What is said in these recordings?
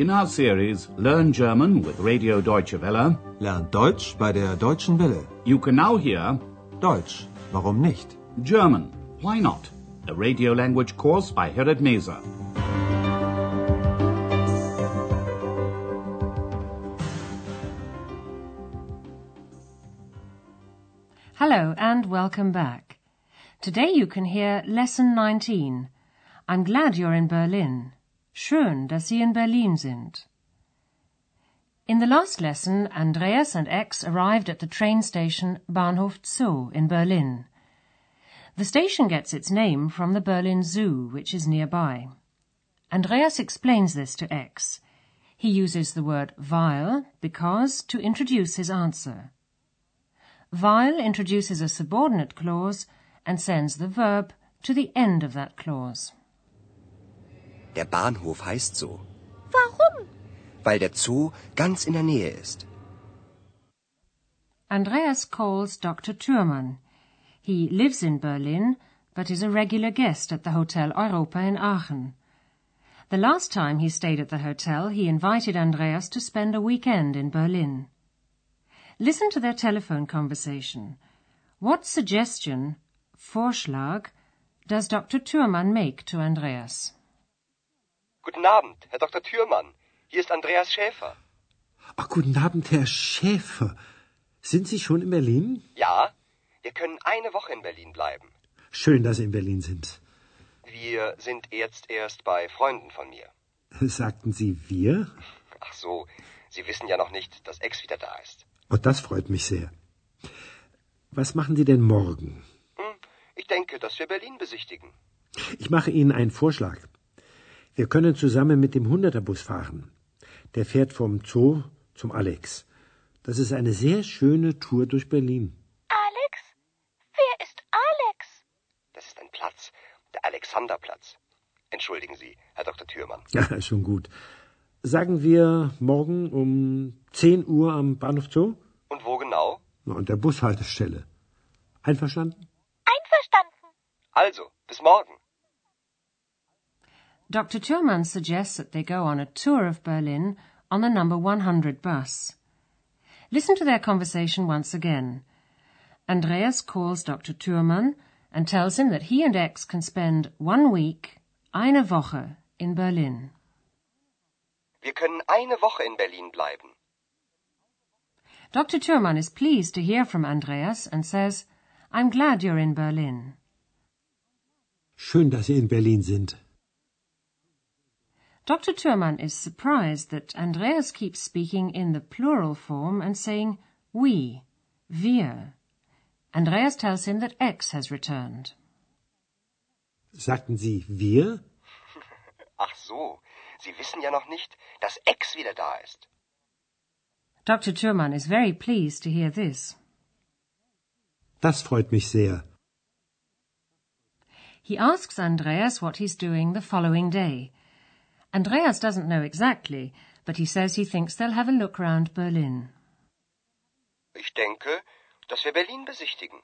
In our series Learn German with Radio Deutsche Welle, Lernt Deutsch bei der Deutschen Welle. you can now hear Deutsch, warum nicht? German, Why Not? A radio language course by Herrad Meese. Hello and welcome back. Today you can hear Lesson 19. I'm glad you're in Berlin. Schön, dass Sie in Berlin sind. In the last lesson, Andreas and X arrived at the train station Bahnhof Zoo in Berlin. The station gets its name from the Berlin Zoo, which is nearby. Andreas explains this to X. He uses the word weil because to introduce his answer. Weil introduces a subordinate clause and sends the verb to the end of that clause. Der Bahnhof heißt so, Warum? weil der Zoo ganz in der Nähe ist. Andreas calls Dr. Thürmann. He lives in Berlin, but is a regular guest at the Hotel Europa in Aachen. The last time he stayed at the hotel, he invited Andreas to spend a weekend in Berlin. Listen to their telephone conversation. What suggestion, Vorschlag, does Dr. Thürmann make to Andreas? Guten Abend, Herr Dr. Thürmann. Hier ist Andreas Schäfer. Ach, guten Abend, Herr Schäfer. Sind Sie schon in Berlin? Ja, wir können eine Woche in Berlin bleiben. Schön, dass Sie in Berlin sind. Wir sind jetzt erst bei Freunden von mir. Sagten Sie wir? Ach so, Sie wissen ja noch nicht, dass Ex wieder da ist. Oh, das freut mich sehr. Was machen Sie denn morgen? Hm, ich denke, dass wir Berlin besichtigen. Ich mache Ihnen einen Vorschlag. Wir können zusammen mit dem Hunderterbus fahren. Der fährt vom Zoo zum Alex. Das ist eine sehr schöne Tour durch Berlin. Alex? Wer ist Alex? Das ist ein Platz, der Alexanderplatz. Entschuldigen Sie, Herr Dr. Thürmann. Ja, schon gut. Sagen wir morgen um 10 Uhr am Bahnhof Zoo? Und wo genau? Na, an der Bushaltestelle. Einverstanden? Einverstanden. Also, bis morgen. Dr. Thürmann suggests that they go on a tour of Berlin on the number 100 bus. Listen to their conversation once again. Andreas calls Dr. Thürmann and tells him that he and X can spend one week, eine Woche, in Berlin. Wir können eine Woche in Berlin bleiben. Dr. Thürmann is pleased to hear from Andreas and says, I'm glad you're in Berlin. Schön, dass Sie in Berlin sind. Dr. Thürmann is surprised that Andreas keeps speaking in the plural form and saying we, wir. Andreas tells him that X has returned. Sagten Sie wir? Ach so, Sie wissen ja noch nicht, dass Ex wieder da ist. Dr. Thürmann is very pleased to hear this. Das freut mich sehr. He asks Andreas what he's doing the following day. Andreas doesn't know exactly, but he says he thinks they'll have a look round Berlin. Ich denke, dass wir Berlin besichtigen.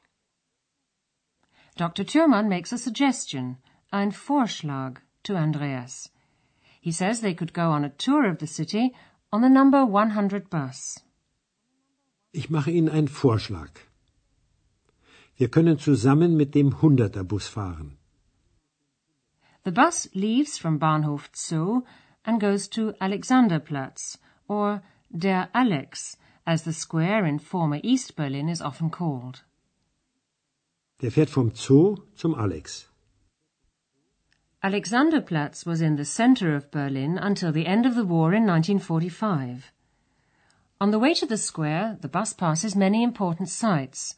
Dr. Thürmann makes a suggestion, ein Vorschlag, to Andreas. He says they could go on a tour of the city on the number 100 bus. Ich mache Ihnen einen Vorschlag. Wir können zusammen mit dem Hunderterbus fahren. The bus leaves from Bahnhof Zoo and goes to Alexanderplatz, or Der Alex, as the square in former East Berlin is often called. Der fährt vom Zoo zum Alex. Alexanderplatz was in the center of Berlin until the end of the war in 1945. On the way to the square, the bus passes many important sights.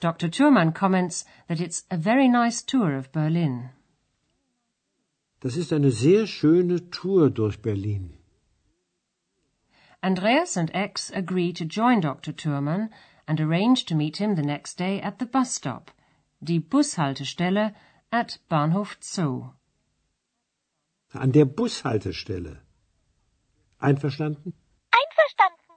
Dr. Thürmann comments that it's a very nice tour of Berlin. Das ist eine sehr schöne Tour durch Berlin. Andreas and X agree to join Dr. Thürmann and arrange to meet him the next day at the bus stop, die Bushaltestelle at Bahnhof Zoo. An der Bushaltestelle. Einverstanden? Einverstanden.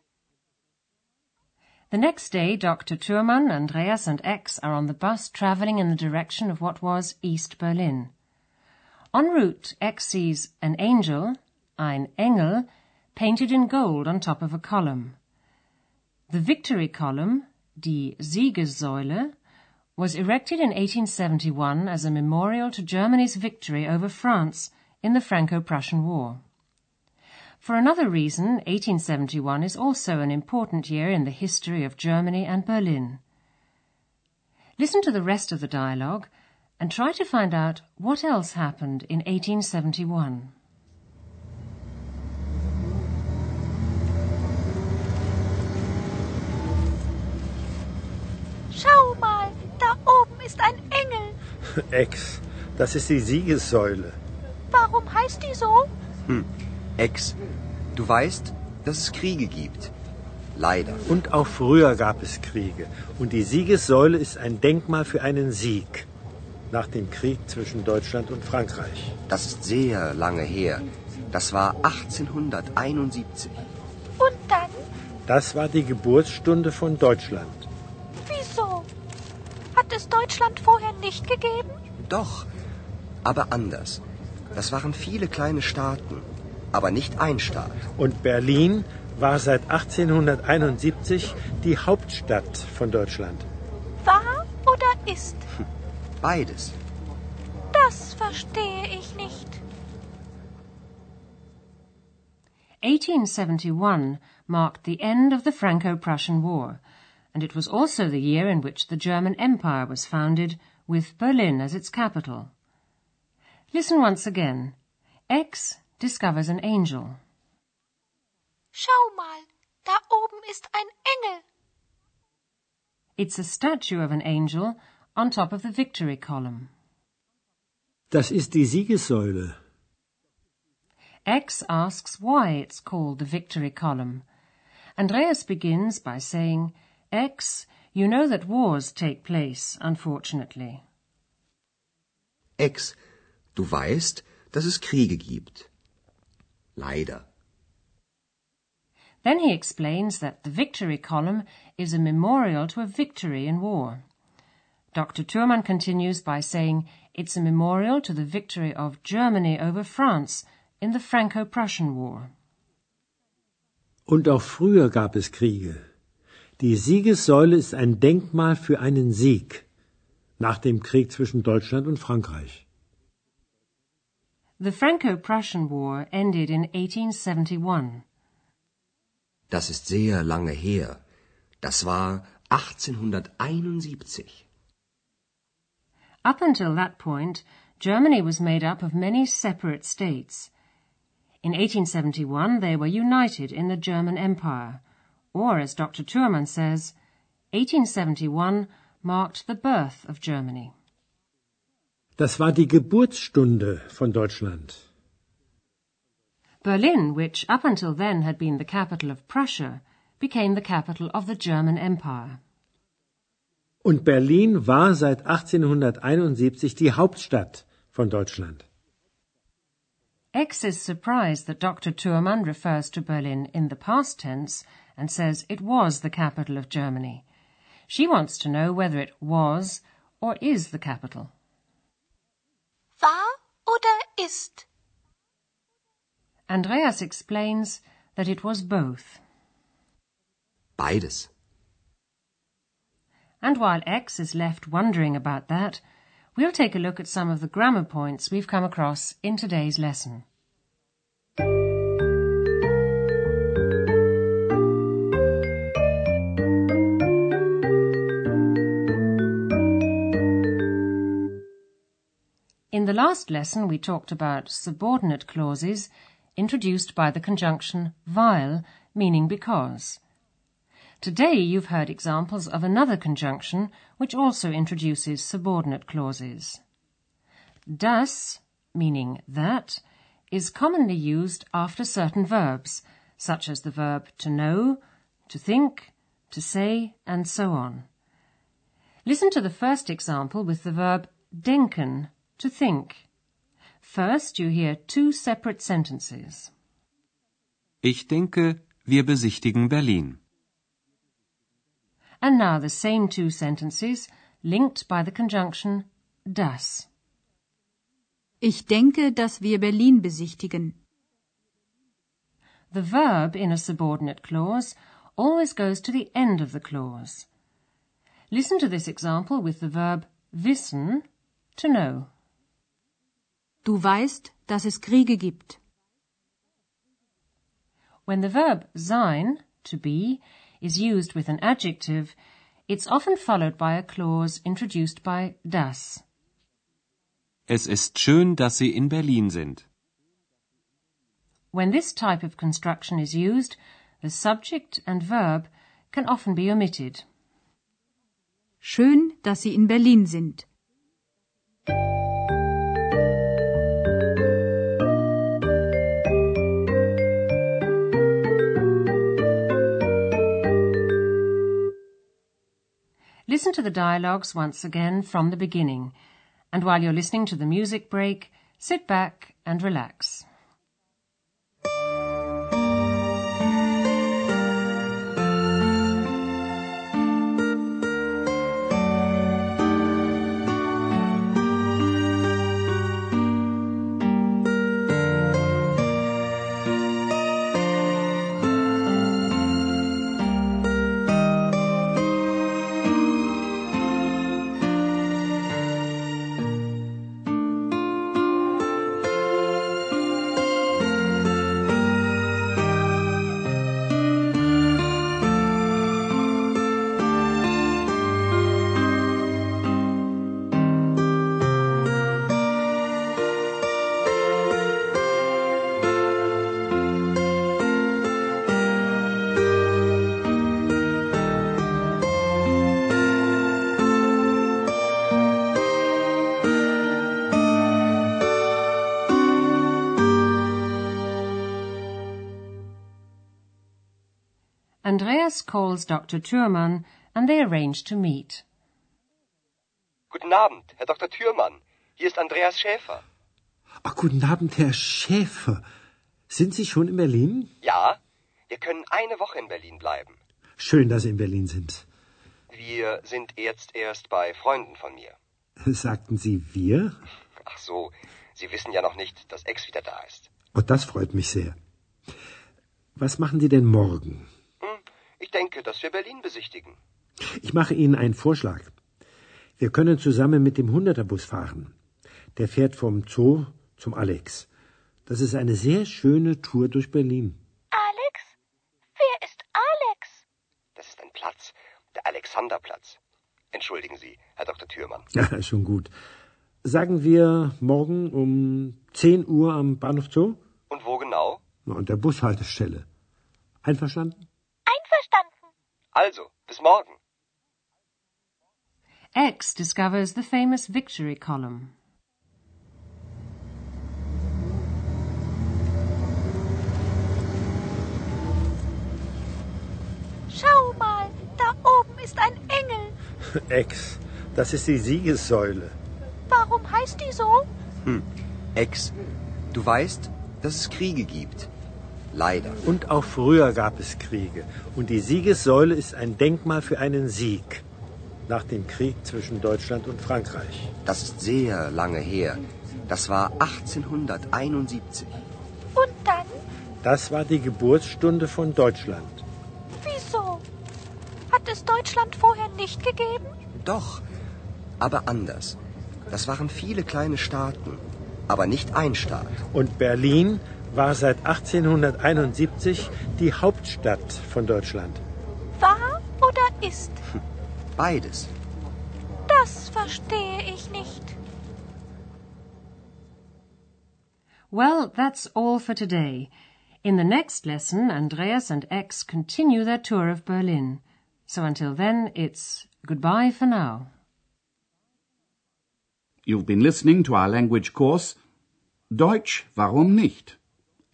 The next day, Dr. Thürmann, Andreas, and X are on the bus traveling in the direction of what was East Berlin. En route, X sees an angel, ein Engel, painted in gold on top of a column. The victory column, die Siegessäule, was erected in 1871 as a memorial to Germany's victory over France in the Franco-Prussian War. For another reason, 1871 is also an important year in the history of Germany and Berlin. Listen to the rest of the dialogue and try to find out what else happened in 1871. Schau mal, da oben ist ein Engel. Ex, das ist die Siegessäule. Warum heißt die so? Hm. Ex, du weißt, dass es Kriege gibt. Leider. Und auch früher gab es Kriege. Und die Siegessäule ist ein Denkmal für einen Sieg. Nach dem Krieg zwischen Deutschland und Frankreich. Das ist sehr lange her. Das war 1871. Und dann? Das war die Geburtsstunde von Deutschland. Wieso? Hat es Deutschland vorher nicht gegeben? Doch, aber anders. Das waren viele kleine Staaten, aber nicht ein Staat. Und Berlin war seit 1871 die Hauptstadt von Deutschland. War oder ist? Beides. Das verstehe ich nicht. 1871 marked the end of the Franco-Prussian War, and it was also the year in which the German Empire was founded, with Berlin as its capital. Listen once again. X discovers an angel. Schau mal, da oben ist ein Engel. It's a statue of an angel on top of the victory column. Das ist die Siegessäule. X asks why it's called the victory column. Andreas begins by saying, X, you know that wars take place, unfortunately. X, du weißt, dass es Kriege gibt. Leider. Then he explains that the victory column is a memorial to a victory in war. Dr. Thurman continues by saying it's a memorial to the victory of Germany over France in the Franco-Prussian War. Und auch früher gab es Kriege. Die Siegessäule ist ein Denkmal für einen Sieg nach dem Krieg zwischen Deutschland und Frankreich. The Franco-Prussian War ended in 1871. Das ist sehr lange her. Das war 1871. Up until that point, Germany was made up of many separate states. In 1871, they were united in the German Empire, or as Dr. Thürmann says, 1871 marked the birth of Germany. Das war die Geburtsstunde von Deutschland. Berlin, which up until then had been the capital of Prussia, became the capital of the German Empire. Und Berlin war seit 1871 die Hauptstadt von Deutschland. X is surprised that Dr. Thürmann refers to Berlin in the past tense and says it was the capital of Germany. She wants to know whether it was or is the capital. War oder ist? Andreas explains that it was both. Beides. And while X is left wondering about that, we'll take a look at some of the grammar points we've come across in today's lesson. In the last lesson, we talked about subordinate clauses introduced by the conjunction weil, meaning because. Today you've heard examples of another conjunction which also introduces subordinate clauses. Dass, meaning that, is commonly used after certain verbs, such as the verb to know, to think, to say, and so on. Listen to the first example with the verb denken, to think. First, you hear two separate sentences. Ich denke, wir besichtigen Berlin. And now the same two sentences linked by the conjunction dass. Ich denke, dass wir Berlin besichtigen. the verb in a subordinate clause always goes to the end of the clause. Listen to this example with the verb wissen, to know. Du weißt, dass es Kriege gibt. When the verb sein, to be, is used with an adjective, it's often followed by a clause introduced by dass. Es ist schön, dass Sie in Berlin sind. When this type of construction is used, the subject and verb can often be omitted. Schön, dass Sie in Berlin sind. Listen to the dialogues once again from the beginning, and while you're listening to the music break, sit back and relax. Andreas calls Dr. Thürmann and they arrange to meet. Guten Abend, Herr Dr. Thürmann. Hier ist Andreas Schäfer. Ach, guten Abend, Herr Schäfer. Sind Sie schon in Berlin? Ja, wir können eine Woche in Berlin bleiben. Schön, dass Sie in Berlin sind. Wir sind jetzt erst bei Freunden von mir. Sagten Sie wir? Ach so, Sie wissen ja noch nicht, dass Ex wieder da ist. Oh, das freut mich sehr. Was machen Sie denn morgen? Ich denke, dass wir Berlin besichtigen. Ich mache Ihnen einen Vorschlag. Wir können zusammen mit dem Hunderterbus fahren. Der fährt vom Zoo zum Alex. Das ist eine sehr schöne Tour durch Berlin. Alex? Wer ist Alex? Das ist ein Platz, der Alexanderplatz. Entschuldigen Sie, Herr Dr. Thürmann. Ja, schon gut. Sagen wir morgen um 10 Uhr am Bahnhof Zoo? Und wo genau? Na, an der Bushaltestelle. Einverstanden? Einverstanden. Also, bis morgen. X discovers the famous victory column. Schau mal, da oben ist ein Engel. Ex, das ist die Siegessäule. Warum heißt die so? Hm. Ex, du weißt, dass es Kriege gibt. Leider. Und auch früher gab es Kriege. Und die Siegessäule ist ein Denkmal für einen Sieg. Nach dem Krieg zwischen Deutschland und Frankreich. Das ist sehr lange her. Das war 1871. Und dann? Das war die Geburtsstunde von Deutschland. Wieso? Hat es Deutschland vorher nicht gegeben? Doch, aber anders. Das waren viele kleine Staaten, aber nicht ein Staat. Und Berlin war seit 1871 die Hauptstadt von Deutschland. War oder ist? Hm, beides. Das verstehe ich nicht. Well, that's all for today. In the next lesson, Andreas and X continue their tour of Berlin. So until then, it's goodbye for now. You've been listening to our language course, Deutsch, warum nicht?